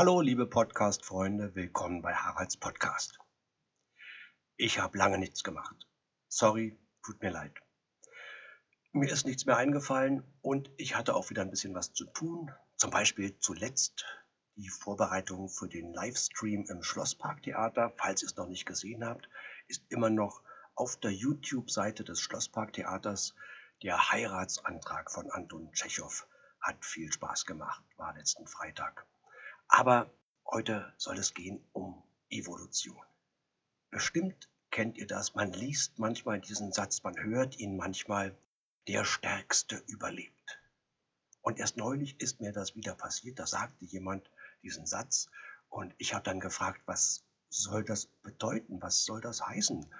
Hallo, liebe Podcast-Freunde, willkommen bei Haralds Podcast. Ich habe lange nichts gemacht. Sorry, tut mir leid. Mir ist nichts mehr eingefallen und ich hatte auch wieder ein bisschen was zu tun. Zum Beispiel zuletzt die Vorbereitung für den Livestream im Schlossparktheater. Falls ihr es noch nicht gesehen habt, ist immer noch auf der YouTube-Seite des Schlossparktheaters der Heiratsantrag von Anton Tschechow. Hat viel Spaß gemacht, war letzten Freitag. Aber heute soll es gehen um Evolution. Bestimmt kennt ihr das, man liest manchmal diesen Satz, man hört ihn manchmal, der Stärkste überlebt. Und erst neulich ist mir das wieder passiert, da sagte jemand diesen Satz und ich habe dann gefragt, was soll das bedeuten, was soll das heißen?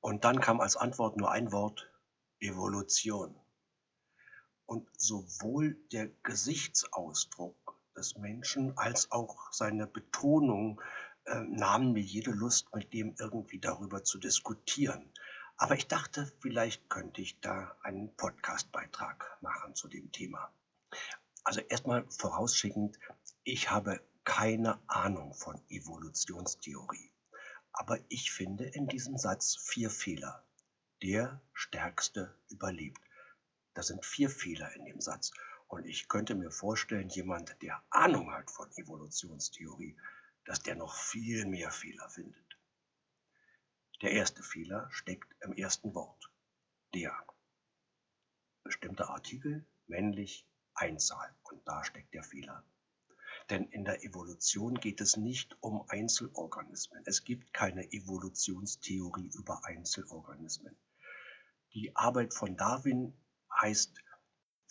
Und dann kam als Antwort nur ein Wort, Evolution. Und sowohl der Gesichtsausdruck des Menschen als auch seine Betonung äh, nahmen mir jede Lust, mit dem irgendwie darüber zu diskutieren. Aber ich dachte, vielleicht könnte ich da einen Podcastbeitrag machen zu dem Thema. Also erstmal vorausschickend, ich habe keine Ahnung von Evolutionstheorie. Aber ich finde in diesem Satz vier Fehler. Der Stärkste überlebt. Das sind vier Fehler in dem Satz. Und ich könnte mir vorstellen, jemand, der Ahnung hat von Evolutionstheorie, dass der noch viel mehr Fehler findet. Der erste Fehler steckt im ersten Wort. Der. Bestimmter Artikel, männlich, Einzahl. Und da steckt der Fehler. Denn in der Evolution geht es nicht um Einzelorganismen. Es gibt keine Evolutionstheorie über Einzelorganismen. Die Arbeit von Darwin heißt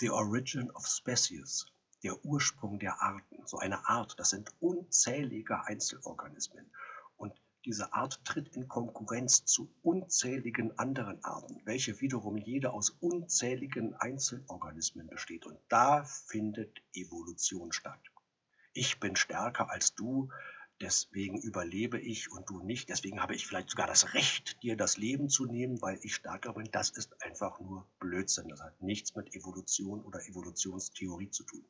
The Origin of Species, der Ursprung der Arten. So eine Art, das sind unzählige Einzelorganismen. Und diese Art tritt in Konkurrenz zu unzähligen anderen Arten, welche wiederum jede aus unzähligen Einzelorganismen besteht. Und da findet Evolution statt. Ich bin stärker als du, deswegen überlebe ich und du nicht, deswegen habe ich vielleicht sogar das Recht, dir das Leben zu nehmen, weil ich stärker bin, das ist einfach nur Blödsinn. Das hat nichts mit Evolution oder Evolutionstheorie zu tun.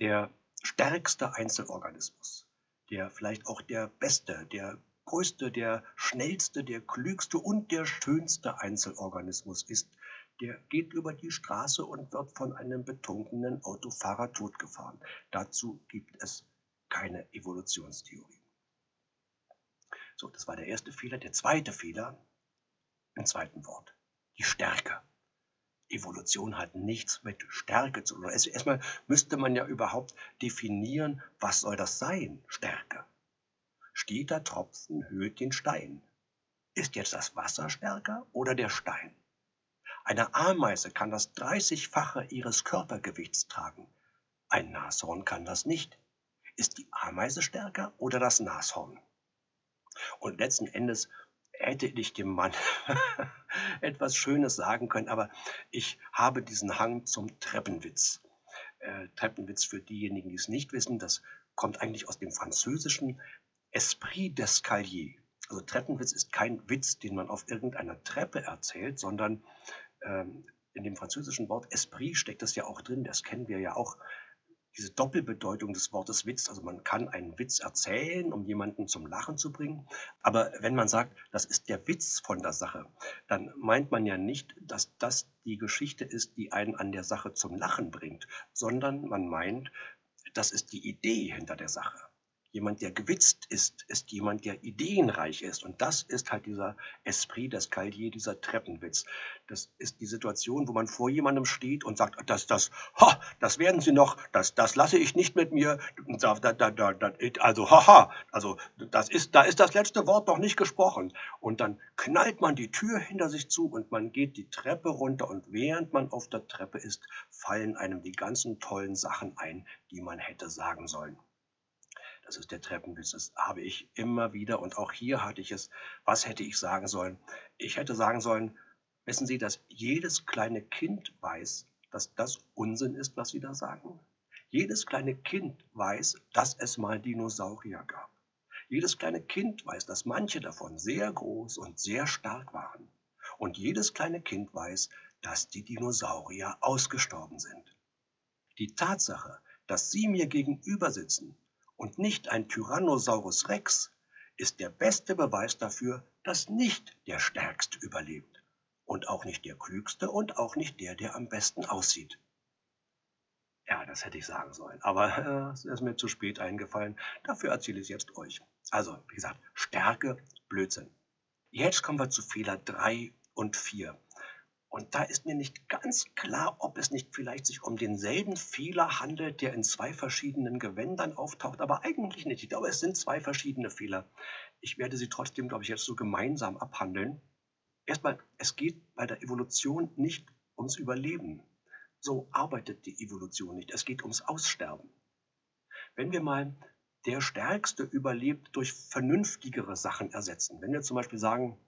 Der stärkste Einzelorganismus, der vielleicht auch der beste, der größte, der schnellste, der klügste und der schönste Einzelorganismus ist, der geht über die Straße und wird von einem betrunkenen Autofahrer totgefahren. Dazu gibt es keine Evolutionstheorie. So, das war der erste Fehler. Der zweite Fehler im zweiten Wort, die Stärke. Evolution hat nichts mit Stärke zu tun. Erstmal müsste man ja überhaupt definieren, was soll das sein, Stärke. Steht der Tropfen, höht den Stein. Ist jetzt das Wasser stärker oder der Stein? Eine Ameise kann das 30-fache ihres Körpergewichts tragen. Ein Nashorn kann das nicht. Ist die Ameise stärker oder das Nashorn? Und letzten Endes hätte ich dem Mann etwas Schönes sagen können, aber ich habe diesen Hang zum Treppenwitz. Äh, Treppenwitz für diejenigen, die es nicht wissen, das kommt eigentlich aus dem französischen Esprit d'escalier. Also Treppenwitz ist kein Witz, den man auf irgendeiner Treppe erzählt, sondern ähm, in dem französischen Wort Esprit steckt das ja auch drin, das kennen wir ja auch diese Doppelbedeutung des Wortes Witz. Also man kann einen Witz erzählen, um jemanden zum Lachen zu bringen. Aber wenn man sagt, das ist der Witz von der Sache, dann meint man ja nicht, dass das die Geschichte ist, die einen an der Sache zum Lachen bringt, sondern man meint, das ist die Idee hinter der Sache. Jemand, der gewitzt ist, ist jemand, der ideenreich ist. Und das ist halt dieser Esprit das d'Escalier, dieser Treppenwitz. Das ist die Situation, wo man vor jemandem steht und sagt, das, das, ha, das werden Sie noch, das, das lasse ich nicht mit mir. Also, haha, also, das ist, da ist das letzte Wort noch nicht gesprochen. Und dann knallt man die Tür hinter sich zu und man geht die Treppe runter und während man auf der Treppe ist, fallen einem die ganzen tollen Sachen ein, die man hätte sagen sollen. Das ist der Treppenwitz. Das habe ich immer wieder. Und auch hier hatte ich es. Was hätte ich sagen sollen? Ich hätte sagen sollen, wissen Sie, dass jedes kleine Kind weiß, dass das Unsinn ist, was Sie da sagen? Jedes kleine Kind weiß, dass es mal Dinosaurier gab. Jedes kleine Kind weiß, dass manche davon sehr groß und sehr stark waren. Und jedes kleine Kind weiß, dass die Dinosaurier ausgestorben sind. Die Tatsache, Dass Sie mir gegenüber sitzen und nicht ein Tyrannosaurus Rex, ist der beste Beweis dafür, dass nicht der Stärkste überlebt und auch nicht der Klügste und auch nicht der, der am besten aussieht. Ja, das hätte ich sagen sollen, aber äh, es ist mir zu spät eingefallen. Dafür erzähle ich es jetzt euch. Also, wie gesagt, Stärke, Blödsinn. Jetzt kommen wir zu Fehler 3 und 4. Und da ist mir nicht ganz klar, ob es nicht vielleicht sich um denselben Fehler handelt, der in zwei verschiedenen Gewändern auftaucht, aber eigentlich nicht. Ich glaube, es sind zwei verschiedene Fehler. Ich werde sie trotzdem, glaube ich, jetzt so gemeinsam abhandeln. Erstmal, es geht bei der Evolution nicht ums Überleben. So arbeitet die Evolution nicht. Es geht ums Aussterben. Wenn wir mal der Stärkste überlebt durch vernünftigere Sachen ersetzen, wenn wir zum Beispiel sagen,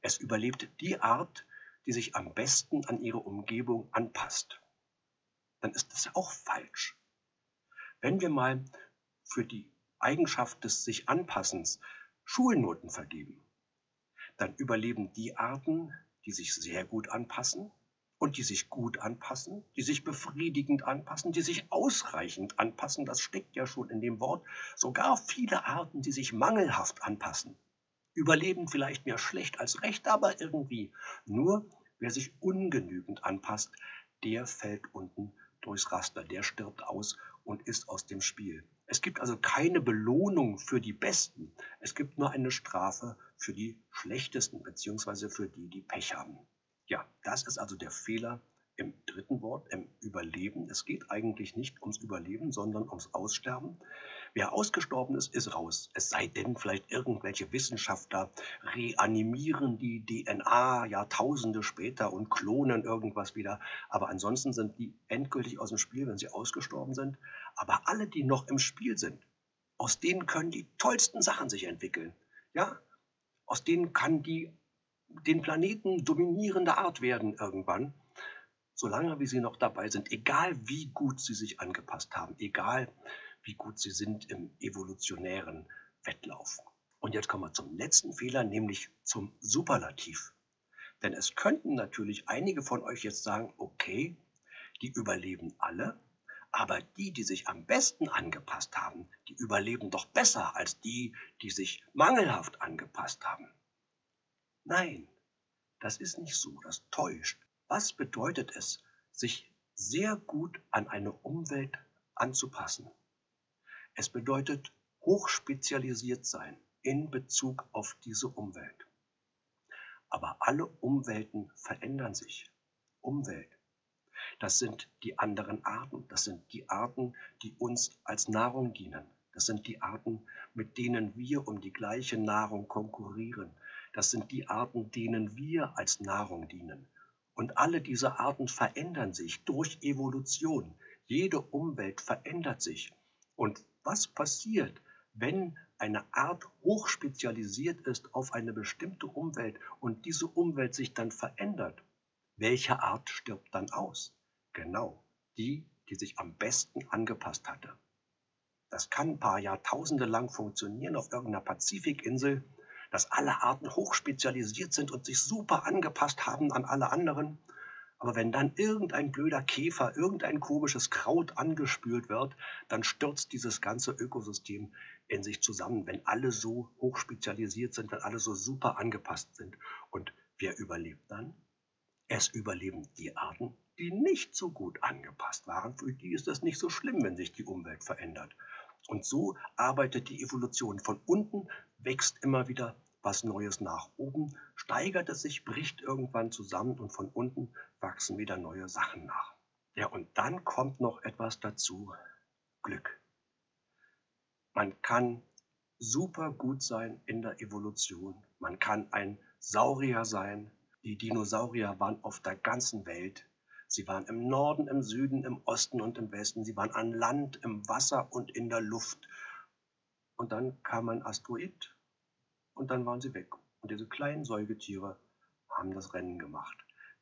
es überlebt die Art, die sich am besten an ihre Umgebung anpasst, dann ist das auch falsch. Wenn wir mal für die Eigenschaft des sich Anpassens Schulnoten vergeben, dann überleben die Arten, die sich sehr gut anpassen und die sich gut anpassen, die sich befriedigend anpassen, die sich ausreichend anpassen, das steckt ja schon in dem Wort, sogar viele Arten, die sich mangelhaft anpassen, überleben vielleicht mehr schlecht als recht, aber irgendwie. Nur wer sich ungenügend anpasst, der fällt unten durchs Raster, der stirbt aus und ist aus dem Spiel. Es gibt also keine Belohnung für die Besten. Es gibt nur eine Strafe für die Schlechtesten, beziehungsweise für die, die Pech haben. Ja, das ist also der Fehler im dritten Wort, im Überleben. Es geht eigentlich nicht ums Überleben, sondern ums Aussterben. Wer ausgestorben ist, ist raus. Es sei denn, vielleicht irgendwelche Wissenschaftler reanimieren die DNA Jahrtausende später und klonen irgendwas wieder. Aber ansonsten sind die endgültig aus dem Spiel, wenn sie ausgestorben sind. Aber alle, die noch im Spiel sind, aus denen können die tollsten Sachen sich entwickeln. Ja, aus denen kann die den Planeten dominierende Art werden irgendwann solange wie sie noch dabei sind, egal wie gut sie sich angepasst haben, egal wie gut sie sind im evolutionären Wettlauf. Und jetzt kommen wir zum letzten Fehler, nämlich zum Superlativ. Denn es könnten natürlich einige von euch jetzt sagen, okay, die überleben alle, aber die, die sich am besten angepasst haben, die überleben doch besser als die, die sich mangelhaft angepasst haben. Nein, das ist nicht so, das täuscht. Was bedeutet es, sich sehr gut an eine Umwelt anzupassen? Es bedeutet hochspezialisiert sein in Bezug auf diese Umwelt. Aber alle Umwelten verändern sich. Umwelt. Das sind die anderen Arten. Das sind die Arten, die uns als Nahrung dienen. Das sind die Arten, mit denen wir um die gleiche Nahrung konkurrieren. Das sind die Arten, denen wir als Nahrung dienen. Und alle diese Arten verändern sich durch Evolution. Jede Umwelt verändert sich. Und was passiert, wenn eine Art hochspezialisiert ist auf eine bestimmte Umwelt und diese Umwelt sich dann verändert? Welche Art stirbt dann aus? Genau, die, die sich am besten angepasst hatte. Das kann ein paar Jahrtausende lang funktionieren auf irgendeiner Pazifikinsel, dass alle Arten hochspezialisiert sind und sich super angepasst haben an alle anderen. Aber wenn dann irgendein blöder Käfer, irgendein komisches Kraut angespült wird, dann stürzt dieses ganze Ökosystem in sich zusammen, wenn alle so hochspezialisiert sind, wenn alle so super angepasst sind. Und wer überlebt dann? Es überleben die Arten, die nicht so gut angepasst waren. Für die ist es nicht so schlimm, wenn sich die Umwelt verändert. Und so arbeitet die Evolution. Von unten wächst immer wieder was Neues nach oben, steigert es sich, bricht irgendwann zusammen und von unten wachsen wieder neue Sachen nach. Ja, und dann kommt noch etwas dazu, Glück. Man kann super gut sein in der Evolution. Man kann ein Saurier sein. Die Dinosaurier waren auf der ganzen Welt. Sie waren im Norden, im Süden, im Osten und im Westen. Sie waren an Land, im Wasser und in der Luft. Und dann kam ein Asteroid und dann waren sie weg. Und diese kleinen Säugetiere haben das Rennen gemacht.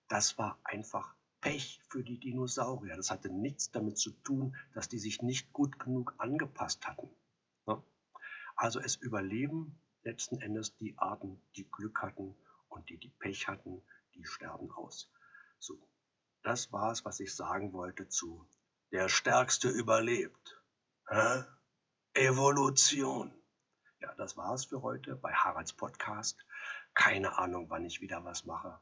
Das war einfach Pech für die Dinosaurier. Das hatte nichts damit zu tun, dass die sich nicht gut genug angepasst hatten. Ne? Also es überleben letzten Endes die Arten, die Glück hatten und die, die Pech hatten, die sterben aus. So, das war es, was ich sagen wollte zu Der Stärkste überlebt. Hä? Evolution. Das war's für heute bei Haralds Podcast. Keine Ahnung, wann ich wieder was mache.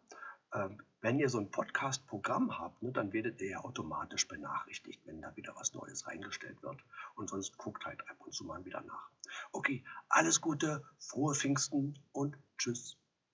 Ähm, wenn ihr so ein Podcast-Programm habt, ne, dann werdet ihr ja automatisch benachrichtigt, wenn da wieder was Neues reingestellt wird. Und sonst guckt halt ab und zu mal wieder nach. Okay, alles Gute, frohe Pfingsten und tschüss.